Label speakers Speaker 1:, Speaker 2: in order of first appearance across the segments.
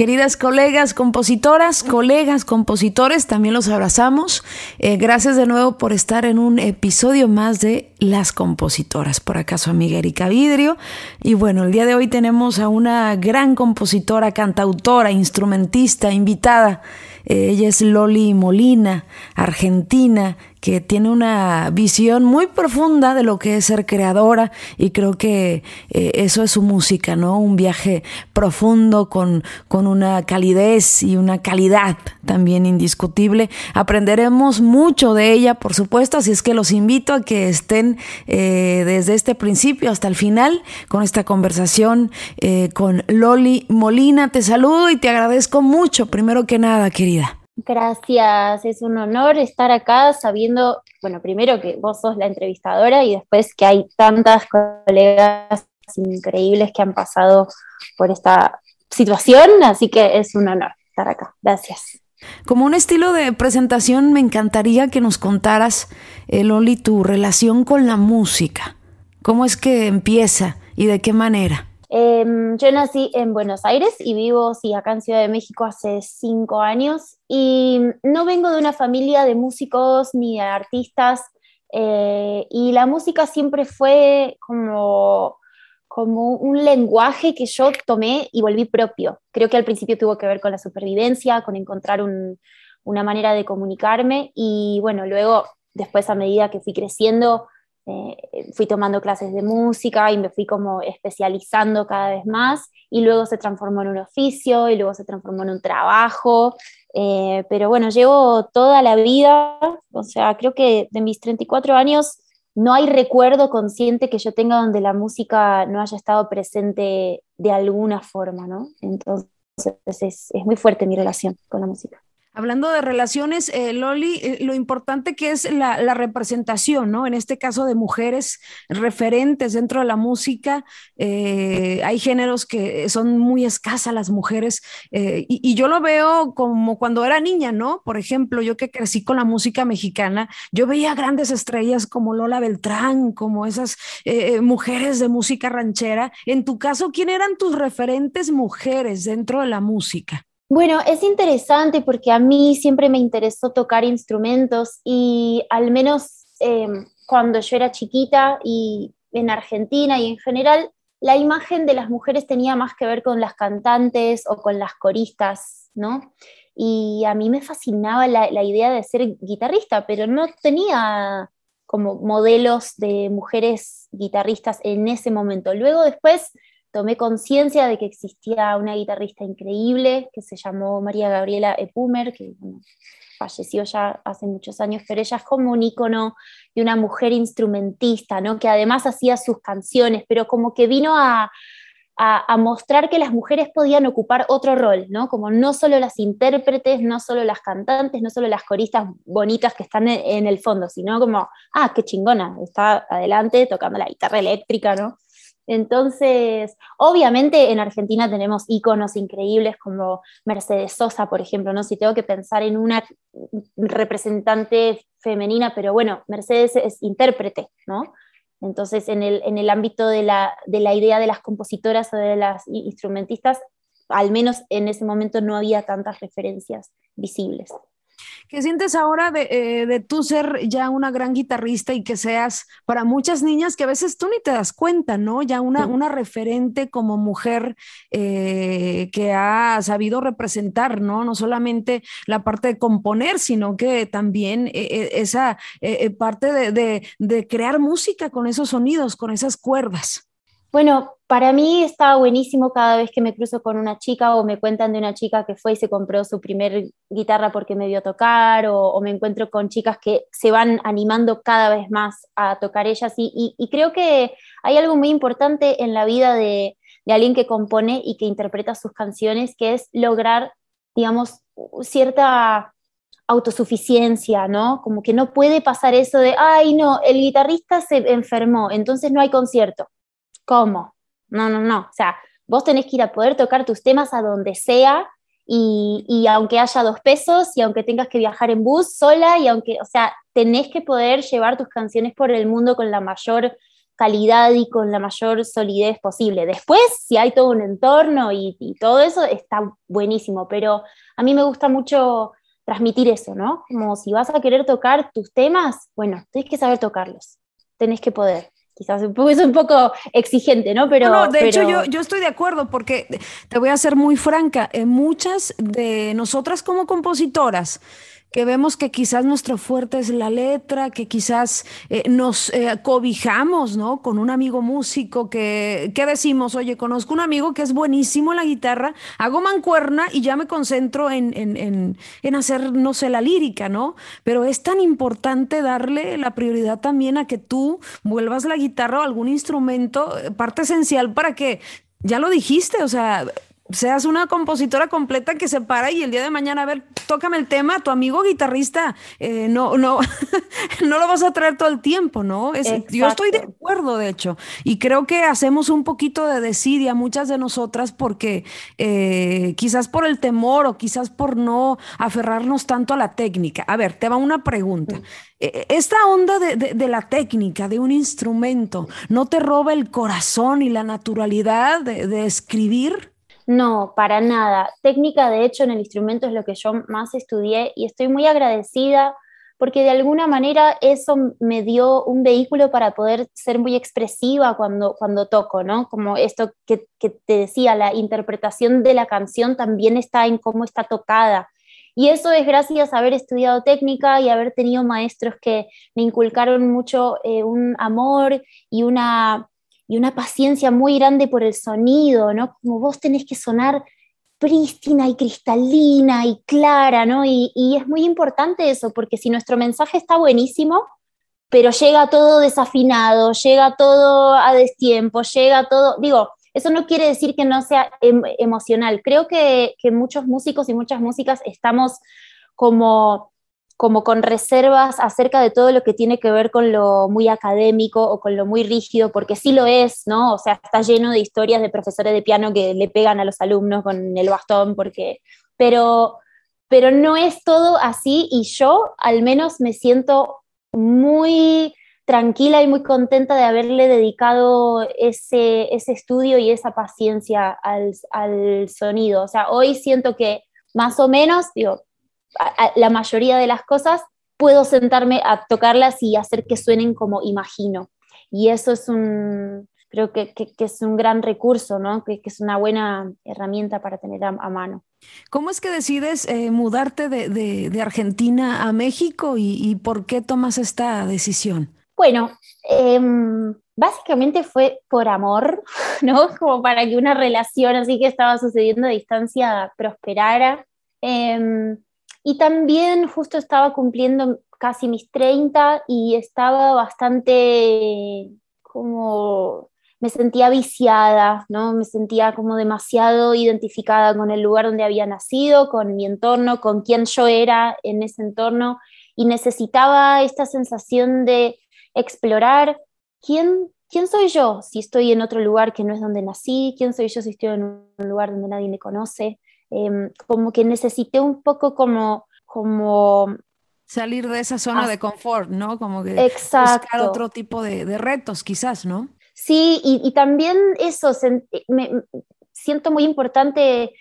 Speaker 1: Queridas colegas compositoras, colegas compositores, también los abrazamos. Eh, gracias de nuevo por estar en un episodio más de Las Compositoras. Por acaso, amiga Erika Vidrio. Y bueno, el día de hoy tenemos a una gran compositora, cantautora, instrumentista, invitada. Eh, ella es Loli Molina, argentina, que tiene una visión muy profunda de lo que es ser creadora y creo que eh, eso es su música, ¿no? Un viaje profundo con, con una calidez y una calidad también indiscutible. Aprenderemos mucho de ella, por supuesto, así es que los invito a que estén eh, desde este principio hasta el final con esta conversación eh, con Loli Molina. Te saludo y te agradezco mucho, primero que nada, querida.
Speaker 2: Gracias, es un honor estar acá sabiendo, bueno, primero que vos sos la entrevistadora y después que hay tantas colegas increíbles que han pasado por esta situación, así que es un honor estar acá. Gracias.
Speaker 1: Como un estilo de presentación, me encantaría que nos contaras, eh, Loli, tu relación con la música. ¿Cómo es que empieza y de qué manera?
Speaker 2: Em, yo nací en Buenos Aires y vivo sí, acá en Ciudad de México hace cinco años y no vengo de una familia de músicos ni de artistas eh, y la música siempre fue como, como un lenguaje que yo tomé y volví propio. Creo que al principio tuvo que ver con la supervivencia, con encontrar una manera de comunicarme y bueno, luego después a medida que fui creciendo eh, fui tomando clases de música y me fui como especializando cada vez más y luego se transformó en un oficio y luego se transformó en un trabajo. Eh, pero bueno, llevo toda la vida, o sea, creo que de mis 34 años no hay recuerdo consciente que yo tenga donde la música no haya estado presente de alguna forma, ¿no? Entonces es, es muy fuerte mi relación con la música.
Speaker 1: Hablando de relaciones, eh, Loli, eh, lo importante que es la, representación, ¿no? En este caso de mujeres referentes dentro de la música, eh, hay géneros que son muy escasas las mujeres y, y, yo lo veo como cuando era niña, ¿no? Por ejemplo, yo que crecí con la música mexicana, yo veía grandes estrellas como Lola Beltrán, como esas mujeres de música ranchera. En tu caso, ¿quién eran tus referentes mujeres dentro de la música?
Speaker 2: Bueno, es interesante porque a mí siempre me interesó tocar instrumentos y al menos em, cuando yo era chiquita y en Argentina y en general, la imagen de las mujeres tenía más que ver con las cantantes o con las coristas, ¿no? Y a mí me fascinaba la, la idea de ser guitarrista, pero no tenía como modelos de mujeres guitarristas en ese momento. Luego después tomé conciencia de que existía una guitarrista increíble que se llamó María Gabriela Epumer, que falleció ya hace muchos años, pero ella es como un icono de una mujer instrumentista, ¿no? que además hacía sus canciones, pero como que vino a, a, mostrar que las mujeres podían ocupar otro rol, ¿no? como no solo las intérpretes, no solo las cantantes, no solo las coristas bonitas que están en, en el fondo, sino como, ah, qué chingona, está adelante tocando la guitarra eléctrica, ¿no? Entonces, obviamente en Argentina tenemos íconos increíbles como Mercedes Sosa, por ejemplo, ¿no? Si tengo que pensar en una representante femenina, pero bueno, Mercedes es intérprete, ¿no? Entonces, en el, en el ámbito de la, de la idea de las compositoras o de las instrumentistas, al menos en ese momento no había tantas referencias visibles.
Speaker 1: ¿Qué sientes ahora de, eh, de tú ser ya una gran guitarrista y que seas para muchas niñas que a veces tú ni te das cuenta, ¿no? Ya una, una referente como mujer eh, que ha sabido representar, ¿no? No solamente la parte de componer, sino que también eh, esa parte de, de crear música con esos sonidos, con esas cuerdas.
Speaker 2: Bueno, para mí está buenísimo cada vez que me cruzo con una chica o me cuentan de una chica que fue y se compró su primer guitarra porque me vio tocar o, me encuentro con chicas que se van animando cada vez más a tocar ellas y, creo que hay algo muy importante en la vida de, de alguien que compone y que interpreta sus canciones que es lograr, digamos, cierta autosuficiencia, ¿no? Como que no puede pasar eso de, ay, no, el guitarrista se enfermó, entonces no hay concierto ¿Cómo? No, no, no. O sea, vos tenés que ir a poder tocar tus temas a donde sea y, y, aunque haya dos pesos y aunque tengas que viajar en bus sola y aunque, o sea, tenés que poder llevar tus canciones por el mundo con la mayor calidad y con la mayor solidez posible. Después, si hay todo un entorno y, y todo eso, está buenísimo, pero a mí me gusta mucho transmitir eso, ¿no? Como si vas a querer tocar tus temas, bueno, tenés que saber tocarlos, tenés que poder quizás es un poco exigente, ¿no?
Speaker 1: Pero, no, de hecho yo, yo, estoy de acuerdo porque te voy a ser muy franca, en muchas de nosotras como compositoras, que vemos que quizás nuestro fuerte es la letra, que quizás eh, nos eh, cobijamos, ¿no? Con un amigo músico que, ¿qué decimos? Oye, conozco un amigo que es buenísimo en la guitarra, hago mancuerna y ya me concentro en, en, en, en hacer, no sé, la lírica, ¿no? Pero es tan importante darle la prioridad también a que tú vuelvas la guitarra o algún instrumento, eh, parte esencial para que ya lo dijiste, o sea, seas una compositora completa que se para y el día de mañana, a ver, tócame el tema, tu amigo guitarrista, eh, no, no, no lo vas a traer todo el tiempo, ¿no? yo estoy de acuerdo, de hecho, y creo que hacemos un poquito de desidia muchas de nosotras porque eh, quizás por el temor o quizás por no aferrarnos tanto a la técnica. A ver, te va una pregunta. Mm. E, esta onda de, la técnica, de un instrumento, ¿no te roba el corazón y la naturalidad de escribir?
Speaker 2: No, para nada. Técnica, de hecho, en el instrumento es lo que yo más estudié y estoy muy agradecida porque de alguna manera eso me dio un vehículo para poder ser muy expresiva cuando, cuando toco, ¿no? Como esto que, que te decía, la interpretación de la canción también está en cómo está tocada. Y eso es gracias a haber estudiado técnica y haber tenido maestros que me inculcaron mucho eh, un amor y una y una paciencia muy grande por el sonido, ¿no? Como vos tenés que sonar prístina y cristalina y clara, ¿no? Y, es muy importante eso, porque si nuestro mensaje está buenísimo, pero llega todo desafinado, llega todo a destiempo, llega todo, digo, eso no quiere decir que no sea em, emocional. Creo que, que muchos músicos y muchas músicas estamos como como con reservas acerca de todo lo que tiene que ver con lo muy académico o con lo muy rígido, porque sí lo es, ¿no? O sea, está lleno de historias de profesores de piano que le pegan a los alumnos con el bastón, porque, pero, pero no es todo así y yo al menos me siento muy tranquila y muy contenta de haberle dedicado ese, ese estudio y esa paciencia al, al sonido. O sea, hoy siento que más o menos, digo, la mayoría de las cosas puedo sentarme a tocarlas y hacer que suenen como imagino. Y eso es un, creo que, es un gran recurso, ¿no? que, es una buena herramienta para tener a, mano.
Speaker 1: ¿Cómo es que decides eh, mudarte de, Argentina a México y, por qué tomas esta decisión?
Speaker 2: Bueno, em, básicamente fue por amor, ¿no? Como para que una relación así que estaba sucediendo a distancia prosperara. Em, y también justo estaba cumpliendo casi mis 30 y estaba bastante como me sentía viciada, ¿no? Me sentía como demasiado identificada con el lugar donde había nacido, con mi entorno, con quién yo era en ese entorno y necesitaba esta sensación de explorar quién, quién soy yo si estoy en otro lugar que no es donde nací, quién soy yo si estoy en un lugar donde nadie me conoce. Em, como que necesité un poco como, como
Speaker 1: salir de esa zona de confort, ¿no? Como que
Speaker 2: buscar
Speaker 1: otro tipo de, de retos, quizás, ¿no?
Speaker 2: Sí, y, y también eso, me, siento muy importante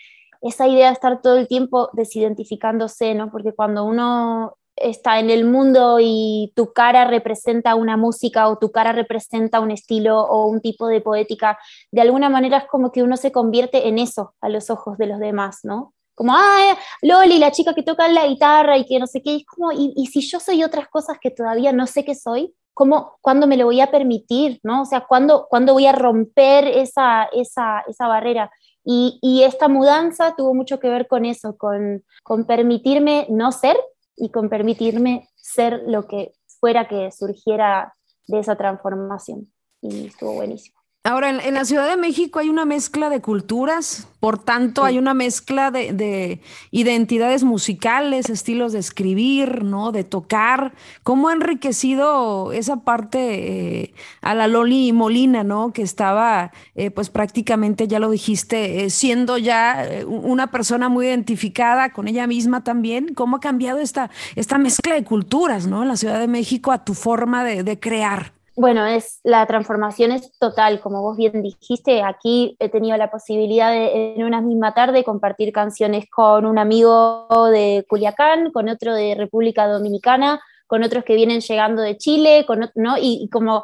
Speaker 2: esa idea de estar todo el tiempo desidentificándose, ¿no? Porque cuando uno está en el mundo y tu cara representa una música o tu cara representa un estilo o un tipo de poética, de alguna manera es como que uno se convierte en eso a los ojos de los demás, ¿no? Como, ah, Loli, la chica que toca la guitarra y que no sé qué, es como, y, si yo soy otras cosas que todavía no sé qué soy, ¿cómo, ¿cuándo me lo voy a permitir? ¿no? O sea, ¿cuándo, ¿cuándo voy a romper esa, esa, esa barrera? Y, y, esta mudanza tuvo mucho que ver con eso, con, con permitirme no ser y con permitirme ser lo que fuera que surgiera de esa transformación. Y estuvo buenísimo.
Speaker 1: Ahora, en, la Ciudad de México hay una mezcla de culturas, por tanto, hay una mezcla de, identidades musicales, estilos de escribir, ¿no? De tocar. ¿Cómo ha enriquecido esa parte eh, a la Loli Molina, ¿no? Que estaba, eh, pues prácticamente, ya lo dijiste, eh, siendo ya una persona muy identificada con ella misma también. ¿Cómo ha cambiado esta, esta mezcla de culturas, ¿no? En la Ciudad de México a tu forma de crear
Speaker 2: bueno, es, la transformación es total, como vos bien dijiste, aquí he tenido la posibilidad de en una misma tarde compartir canciones con un amigo de Culiacán, con otro de República Dominicana, con otros que vienen llegando de Chile, con, ¿no? y como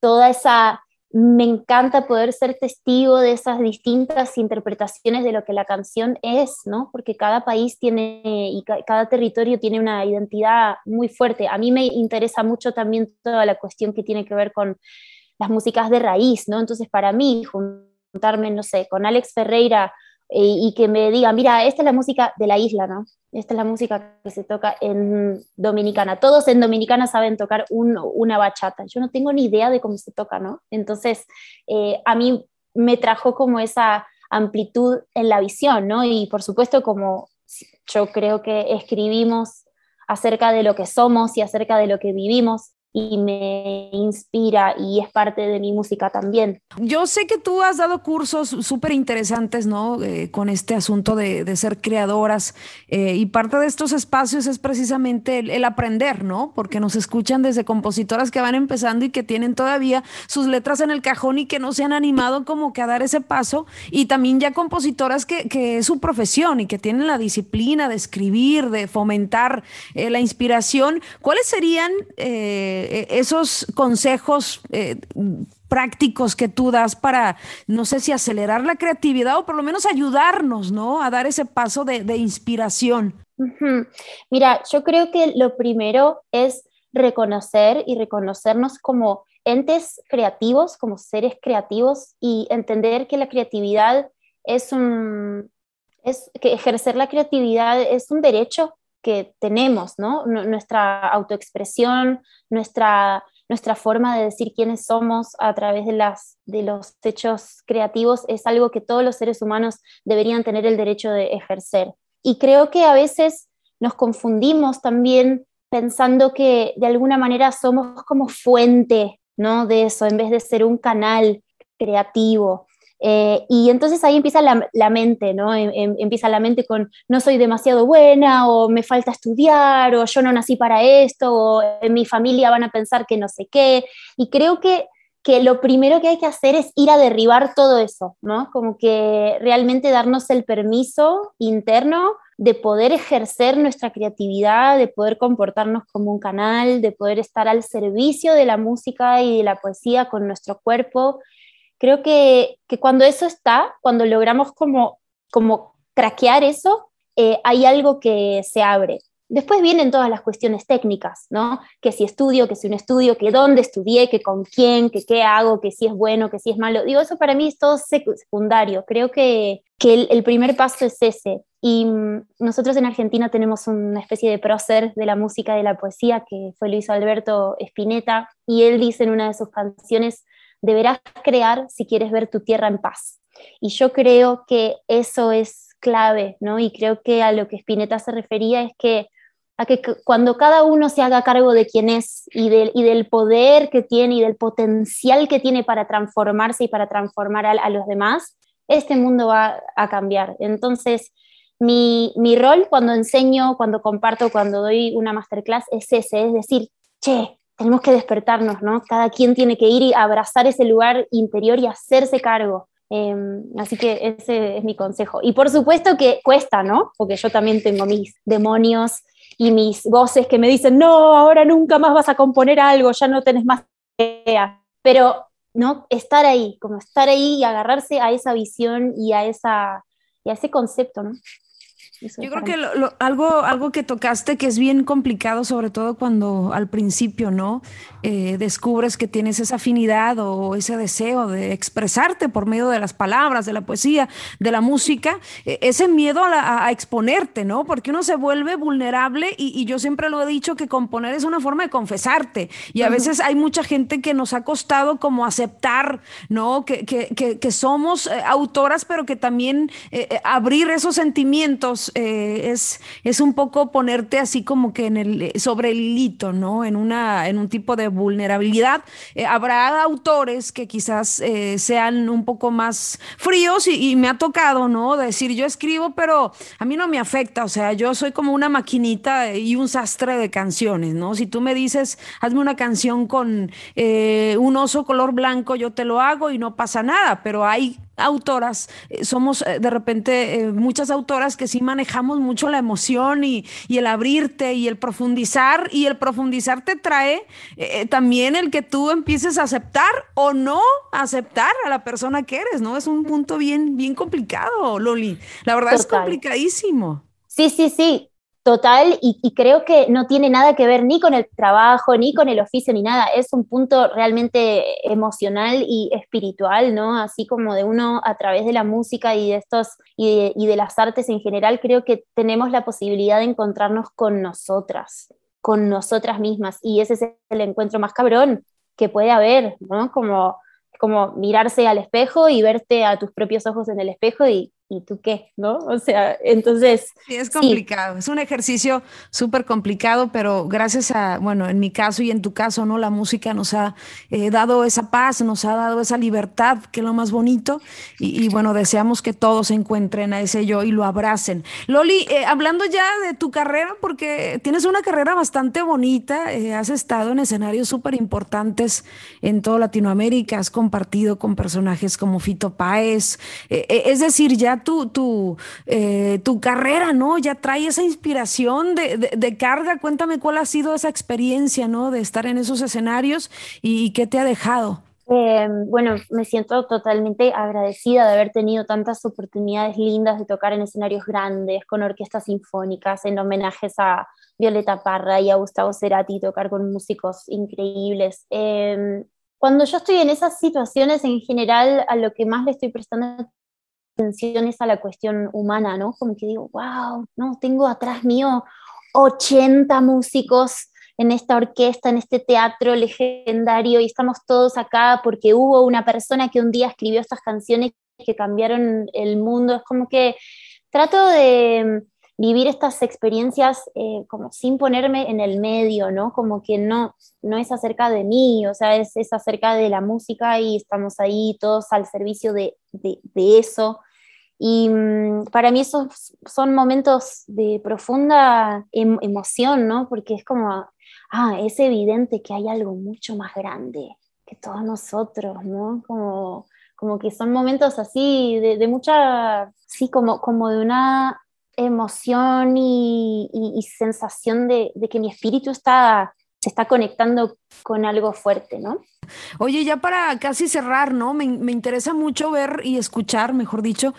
Speaker 2: toda esa me encanta poder ser testigo de esas distintas interpretaciones de lo que la canción es, ¿no? Porque cada país tiene y cada territorio tiene una identidad muy fuerte. A mí me interesa mucho también toda la cuestión que tiene que ver con las músicas de raíz, ¿no? Entonces, para mí, juntarme, no sé, con Alex Ferreira eh, y que me diga, mira, esta es la música de la isla, ¿no? Esta es la música que se toca en Dominicana. Todos en Dominicana saben tocar una bachata. Yo no tengo ni idea de cómo se toca, ¿no? Entonces, eh, a mí me trajo como esa amplitud en la visión, ¿no? Y por supuesto, como yo creo que escribimos acerca de lo que somos y acerca de lo que vivimos, y me inspira y es parte de mi música también.
Speaker 1: Yo sé que tú has dado cursos súper interesantes, ¿no? Eh, con este asunto de, de ser creadoras eh, y parte de estos espacios es precisamente el, aprender, ¿no? Porque nos escuchan desde compositoras que van empezando y que tienen todavía sus letras en el cajón y que no se han animado como que a dar ese paso y también ya compositoras que, que es su profesión y que tienen la disciplina de escribir, de fomentar eh, la inspiración. ¿Cuáles serían... Eh, esos consejos eh, prácticos que tú das para, no sé si acelerar la creatividad o por lo menos ayudarnos, ¿no? A dar ese paso de, inspiración.
Speaker 2: Mira, yo creo que lo primero es reconocer y reconocernos como entes creativos, como seres creativos y entender que la creatividad es un, es que ejercer la creatividad es un derecho que tenemos, ¿no? nuestra autoexpresión, nuestra, nuestra forma de decir quiénes somos a través de, las, de los hechos creativos es algo que todos los seres humanos deberían tener el derecho de ejercer. Y creo que a veces nos confundimos también pensando que de alguna manera somos como fuente ¿no? de eso, en vez de ser un canal creativo. Eh, y entonces ahí empieza la, mente, ¿no? Em, em, empieza la mente con no soy demasiado buena o me falta estudiar o yo no nací para esto o en mi familia van a pensar que no sé qué. Y creo que, que lo primero que hay que hacer es ir a derribar todo eso, ¿no? Como que realmente darnos el permiso interno de poder ejercer nuestra creatividad, de poder comportarnos como un canal, de poder estar al servicio de la música y de la poesía con nuestro cuerpo creo que, cuando eso está, cuando logramos como, como craquear eso, eh, hay algo que se abre. Después vienen todas las cuestiones técnicas, ¿no? Que si estudio, que si un estudio, que dónde estudié, que con quién, que qué hago, que si es bueno, que si es malo. Digo, eso para mí es todo secundario. Creo que, el, primer paso es ese. Y mm, nosotros en Argentina tenemos una especie de prócer de la música de la poesía, que fue Luis Alberto Spinetta, y él dice en una de sus canciones, deberás crear si quieres ver tu tierra en paz. Y yo creo que eso es clave, ¿no? Y creo que a lo que Spinetta se refería es que a que cuando cada uno se haga cargo de quién es y del, y del poder que tiene y del potencial que tiene para transformarse y para transformar a, los demás, este mundo va a cambiar. Entonces, mi, mi, rol cuando enseño, cuando comparto, cuando doy una masterclass es ese, es decir, che, tenemos que despertarnos, ¿no? Cada quien tiene que ir y abrazar ese lugar interior y hacerse cargo. Em, así que ese es mi consejo. Y por supuesto que cuesta, ¿no? Porque yo también tengo mis demonios y mis voces que me dicen, no, ahora nunca más vas a componer algo, ya no tenés más idea. Pero, ¿no? Estar ahí, como estar ahí y agarrarse a esa visión y a, esa, y a ese concepto, ¿no?
Speaker 1: Yo creo que algo, algo que tocaste que es bien complicado, sobre todo cuando al principio, ¿no? Eh, descubres que tienes esa afinidad o ese deseo de expresarte por medio de las palabras, de la poesía, de la música, e, ese miedo a, exponerte, ¿no? Porque uno se vuelve vulnerable y, yo siempre lo he dicho que componer es una forma de confesarte y a veces hay mucha gente que nos ha costado como aceptar, ¿no? Que, que, que, somos eh, autoras, pero que también eh, abrir esos sentimientos eh, es, es un poco ponerte así como que en el, sobre el hilito, ¿no? En, una, en un tipo de vulnerabilidad. Eh, habrá autores que quizás eh, sean un poco más fríos y, me ha tocado, ¿no? Decir, yo escribo, pero a mí no me afecta, o sea, yo soy como una maquinita y un sastre de canciones, ¿no? Si tú me dices, hazme una canción con un oso color blanco, yo te lo hago y no pasa nada, pero hay autoras, eh, somos eh, de repente eh, muchas autoras que sí manejamos mucho la emoción y, el abrirte y el profundizar y el profundizar te trae también el que tú empieces a aceptar o no aceptar a la persona que eres, ¿no? Es un punto bien, bien complicado, Loli. La verdad es complicadísimo.
Speaker 2: Sí, sí, sí total y, creo que no tiene nada que ver ni con el trabajo, ni con el oficio, ni nada. Es un punto realmente emocional y espiritual, ¿no? Así como de uno a través de la música y de estos y de, las artes en general, creo que tenemos la posibilidad de encontrarnos con nosotras, con nosotras mismas. Y ese es el encuentro más cabrón que puede haber, ¿no? Como, como mirarse al espejo y verte a tus propios ojos en el espejo y ¿y tú qué? ¿No? O sea, entonces...
Speaker 1: Sí, es complicado, es un ejercicio súper complicado, pero gracias a, bueno, en mi caso y en tu caso, ¿no? La música nos ha eh, dado esa paz, nos ha dado esa libertad, que es lo más bonito, y, bueno, deseamos que todos encuentren a ese yo y lo abracen. Loli, eh, hablando ya de tu carrera, porque tienes una carrera bastante bonita, eh, has estado en escenarios súper importantes en toda Latinoamérica, has compartido con personajes como Fito Páez, es decir, ya tu, tu, eh, tu carrera, ¿no? Ya trae esa inspiración de, carga. Cuéntame cuál ha sido esa experiencia, ¿no? De estar en esos escenarios y, qué te ha dejado.
Speaker 2: Em, bueno, me siento totalmente agradecida de haber tenido tantas oportunidades lindas de tocar en escenarios grandes, con orquestas sinfónicas, en homenajes a Violeta Parra y a Gustavo Cerati, tocar con músicos increíbles. Em, cuando yo estoy en esas situaciones, en general, a lo que más le estoy prestando atenciones a la cuestión humana, ¿no? Como que digo, wow, no, tengo atrás mío 80 músicos en esta orquesta, en este teatro legendario y estamos todos acá porque hubo una persona que un día escribió estas canciones que cambiaron el mundo. Es como que trato de vivir estas experiencias eh, como sin ponerme en el medio, ¿no? Como que no, no es acerca de mí, o sea, es, es acerca de la música y estamos ahí todos al servicio de, de eso. Y mm, para mí esos son momentos de profunda em, emoción, ¿no? Porque es como, ah, es evidente que hay algo mucho más grande que todos nosotros, ¿no? Como, como que son momentos así de, de mucha, sí, como, como de una emoción y, y, sensación de, de, que mi espíritu está, se está conectando con algo fuerte, ¿no?
Speaker 1: Oye, ya para casi cerrar, ¿no? Me, me interesa mucho ver y escuchar, mejor dicho,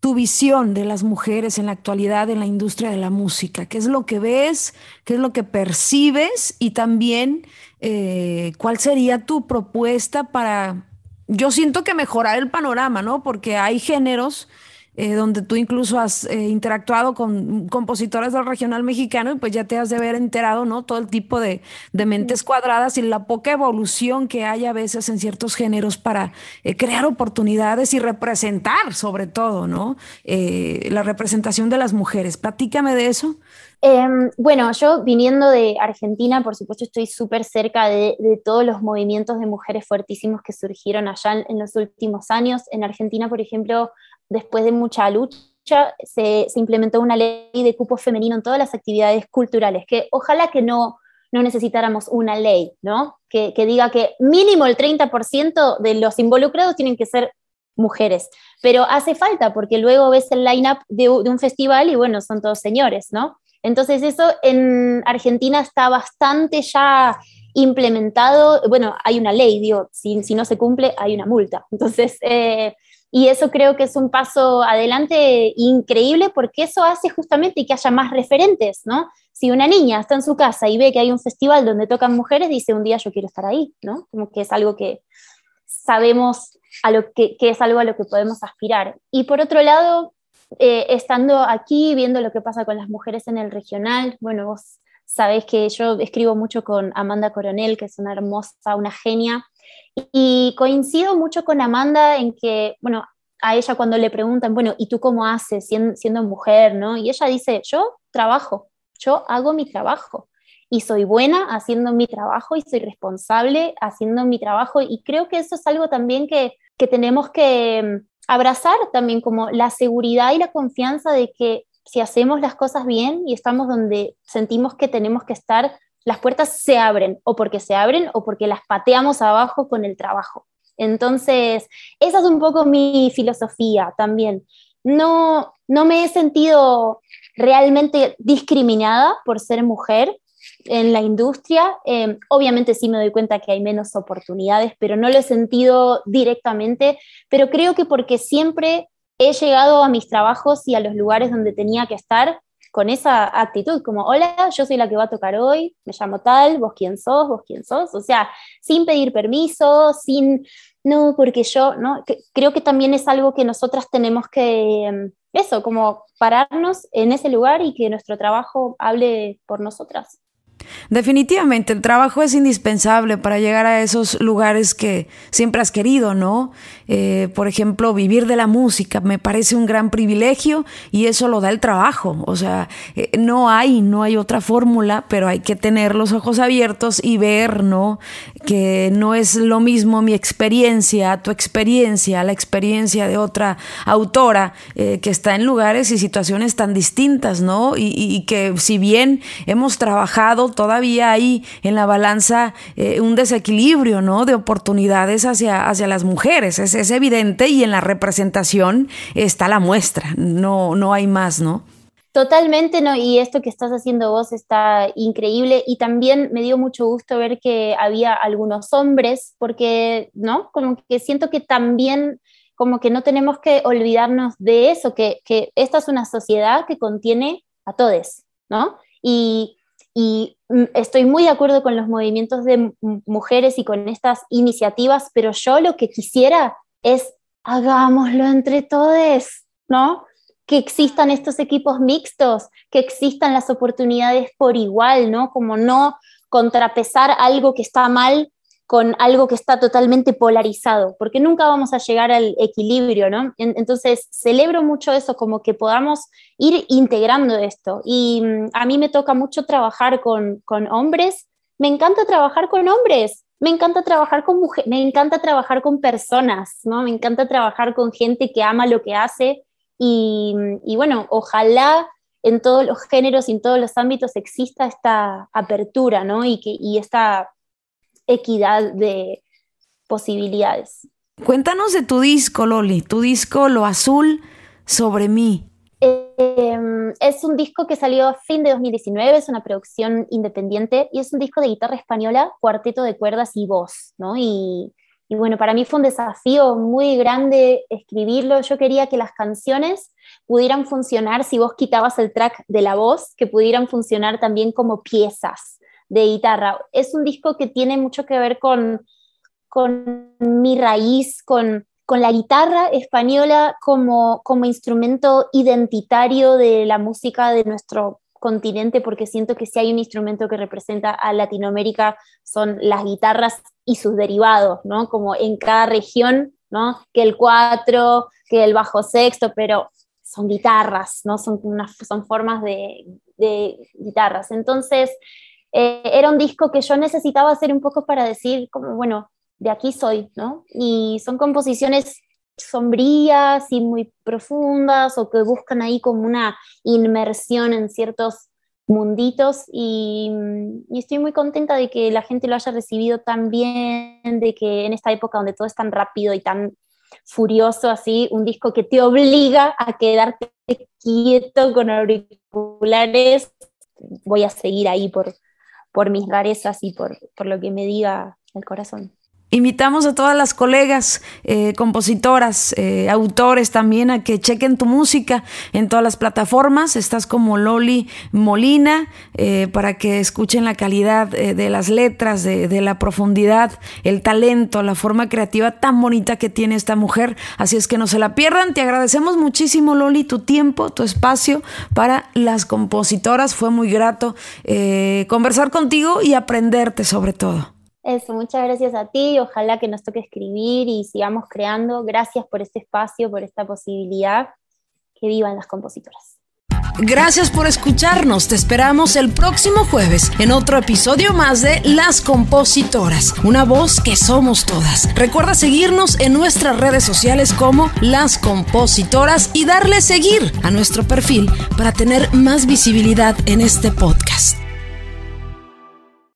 Speaker 1: tu visión de las mujeres en la actualidad en la industria de la música. ¿Qué es lo que ves? ¿Qué es lo que percibes? Y también, eh, ¿cuál sería tu propuesta para, yo siento que mejorar el panorama, ¿no? Porque hay géneros eh, donde tú incluso has eh, interactuado con compositores del regional mexicano y pues ya te has de haber enterado, ¿no? Todo el tipo de, mentes cuadradas y la poca evolución que hay a veces en ciertos géneros para eh, crear oportunidades y representar sobre todo, ¿no? la representación de las mujeres. Platícame de eso.
Speaker 2: Em, bueno, yo viniendo de Argentina, por supuesto, estoy súper cerca de, todos los movimientos de mujeres fuertísimos que surgieron allá en, los últimos años. En Argentina, por ejemplo, después de mucha lucha, se, implementó una ley de cupo femenino en todas las actividades culturales, que ojalá que no, no necesitáramos una ley, ¿no? Que, diga que mínimo el 30% de los involucrados tienen que ser mujeres, pero hace falta porque luego ves el line-up de, de, un festival y bueno, son todos señores, ¿no? Entonces eso en Argentina está bastante ya implementado, bueno, hay una ley, digo, si, si no se cumple hay una multa. Entonces, eh, Y eso creo que es un paso adelante increíble porque eso hace justamente que haya más referentes, ¿no? Si una niña está en su casa y ve que hay un festival donde tocan mujeres, dice un día yo quiero estar ahí, ¿no? Como que es algo que sabemos a lo que, es algo a lo que podemos aspirar. Y por otro lado, eh, estando aquí, viendo lo que pasa con las mujeres en el regional, bueno, vos sabés que yo escribo mucho con Amanda Coronel, que es una hermosa, una genia, y coincido mucho con Amanda en que, bueno, a ella cuando le preguntan, bueno, ¿y tú cómo haces siendo, mujer? ¿no? Y ella dice, yo trabajo, yo hago mi trabajo y soy buena haciendo mi trabajo y soy responsable haciendo mi trabajo y creo que eso es algo también que, que tenemos que mm, abrazar también como la seguridad y la confianza de que si hacemos las cosas bien y estamos donde sentimos que tenemos que estar, las puertas se abren, o porque se abren o porque las pateamos abajo con el trabajo. Entonces, esa es un poco mi filosofía también. No, no me he sentido realmente discriminada por ser mujer en la industria. Em, obviamente sí me doy cuenta que hay menos oportunidades, pero no lo he sentido directamente, pero creo que porque siempre he llegado a mis trabajos y a los lugares donde tenía que estar con esa actitud, como, hola, yo soy la que va a tocar hoy, me llamo tal, vos quién sos, vos quién sos, o sea, sin pedir permiso, sin, no, porque yo, ¿no? creo que también es algo que nosotras tenemos que, mm, eso, como pararnos en ese lugar y que nuestro trabajo hable por nosotras.
Speaker 1: Definitivamente, el trabajo es indispensable para llegar a esos lugares que siempre has querido, ¿no? Eh, por ejemplo, vivir de la música me parece un gran privilegio y eso lo da el trabajo. O sea, eh, no hay, no hay otra fórmula, pero hay que tener los ojos abiertos y ver, ¿no? Que no es lo mismo mi experiencia, tu experiencia, la experiencia de otra autora eh, que está en lugares y situaciones tan distintas, ¿no? Y, y que si bien hemos trabajado todavía hay en la balanza eh, un desequilibrio, ¿no? De oportunidades hacia, hacia las mujeres. Es, es evidente y en la representación está la muestra. No, no hay más, ¿no?
Speaker 2: Totalmente, ¿no? Y esto que estás haciendo vos está increíble y también me dio mucho gusto ver que había algunos hombres, porque, ¿no? Como que siento que también, como que no tenemos que olvidarnos de eso, que, que esta es una sociedad que contiene a todos, ¿no? Y estoy muy de acuerdo con los movimientos de mujeres y con estas iniciativas, pero yo lo que quisiera es hagámoslo entre todos, ¿no? Que existan estos equipos mixtos, que existan las oportunidades por igual, ¿no? Como no contrapesar algo que está mal con algo que está totalmente polarizado, porque nunca vamos a llegar al equilibrio, ¿no? Entonces, celebro mucho eso, como que podamos ir integrando esto. Y mm, a mí me toca mucho trabajar con, con hombres, me encanta trabajar con hombres, me encanta trabajar con mujeres, me encanta trabajar con personas, ¿no? Me encanta trabajar con gente que ama lo que hace y, y bueno, ojalá en todos los géneros y en todos los ámbitos exista esta apertura, ¿no? Y, que, y esta equidad de posibilidades.
Speaker 1: Cuéntanos de tu disco, Loli, tu disco Lo Azul sobre mí.
Speaker 2: Em, es un disco que salió a fin de 2019, es una producción independiente y es un disco de guitarra española, cuarteto de cuerdas y voz, ¿no? Y, y bueno, para mí fue un desafío muy grande escribirlo. Yo quería que las canciones pudieran funcionar, si vos quitabas el track de la voz, que pudieran funcionar también como piezas, de guitarra. Es un disco que tiene mucho que ver con, con mi raíz, con, con la guitarra española como, como instrumento identitario de la música de nuestro continente, porque siento que si hay un instrumento que representa a Latinoamérica son las guitarras y sus derivados, ¿no? Como en cada región, ¿no? Que el cuatro, que el bajo sexto, pero son guitarras, ¿no? Son, unas, son formas de, de guitarras. Entonces, eh, era un disco que yo necesitaba hacer un poco para decir, como, bueno, de aquí soy, ¿no? Y son composiciones sombrías y muy profundas o que buscan ahí como una inmersión en ciertos munditos y, y, estoy muy contenta de que la gente lo haya recibido tan bien, de que en esta época donde todo es tan rápido y tan furioso así, un disco que te obliga a quedarte quieto con auriculares, voy a seguir ahí por, por mis rarezas y por, por lo que me diga el corazón.
Speaker 1: Invitamos a todas las colegas, eh, compositoras, eh, autores también a que chequen tu música en todas las plataformas. Estás como Loli Molina eh, para que escuchen la calidad de las letras, de, de la profundidad, el talento, la forma creativa tan bonita que tiene esta mujer. Así es que no se la pierdan. Te agradecemos muchísimo, Loli, tu tiempo, tu espacio para las compositoras. Fue muy grato conversar contigo y aprenderte sobre todo.
Speaker 2: Eso, muchas gracias a ti, ojalá que nos toque escribir y sigamos creando. Gracias por este espacio, por esta posibilidad. Que vivan las compositoras.
Speaker 1: Gracias por escucharnos. Te esperamos el próximo jueves en otro episodio más de Las Compositoras, una voz que somos todas. Recuerda seguirnos en nuestras redes sociales como Las Compositoras y darle seguir a nuestro perfil para tener más visibilidad en este podcast.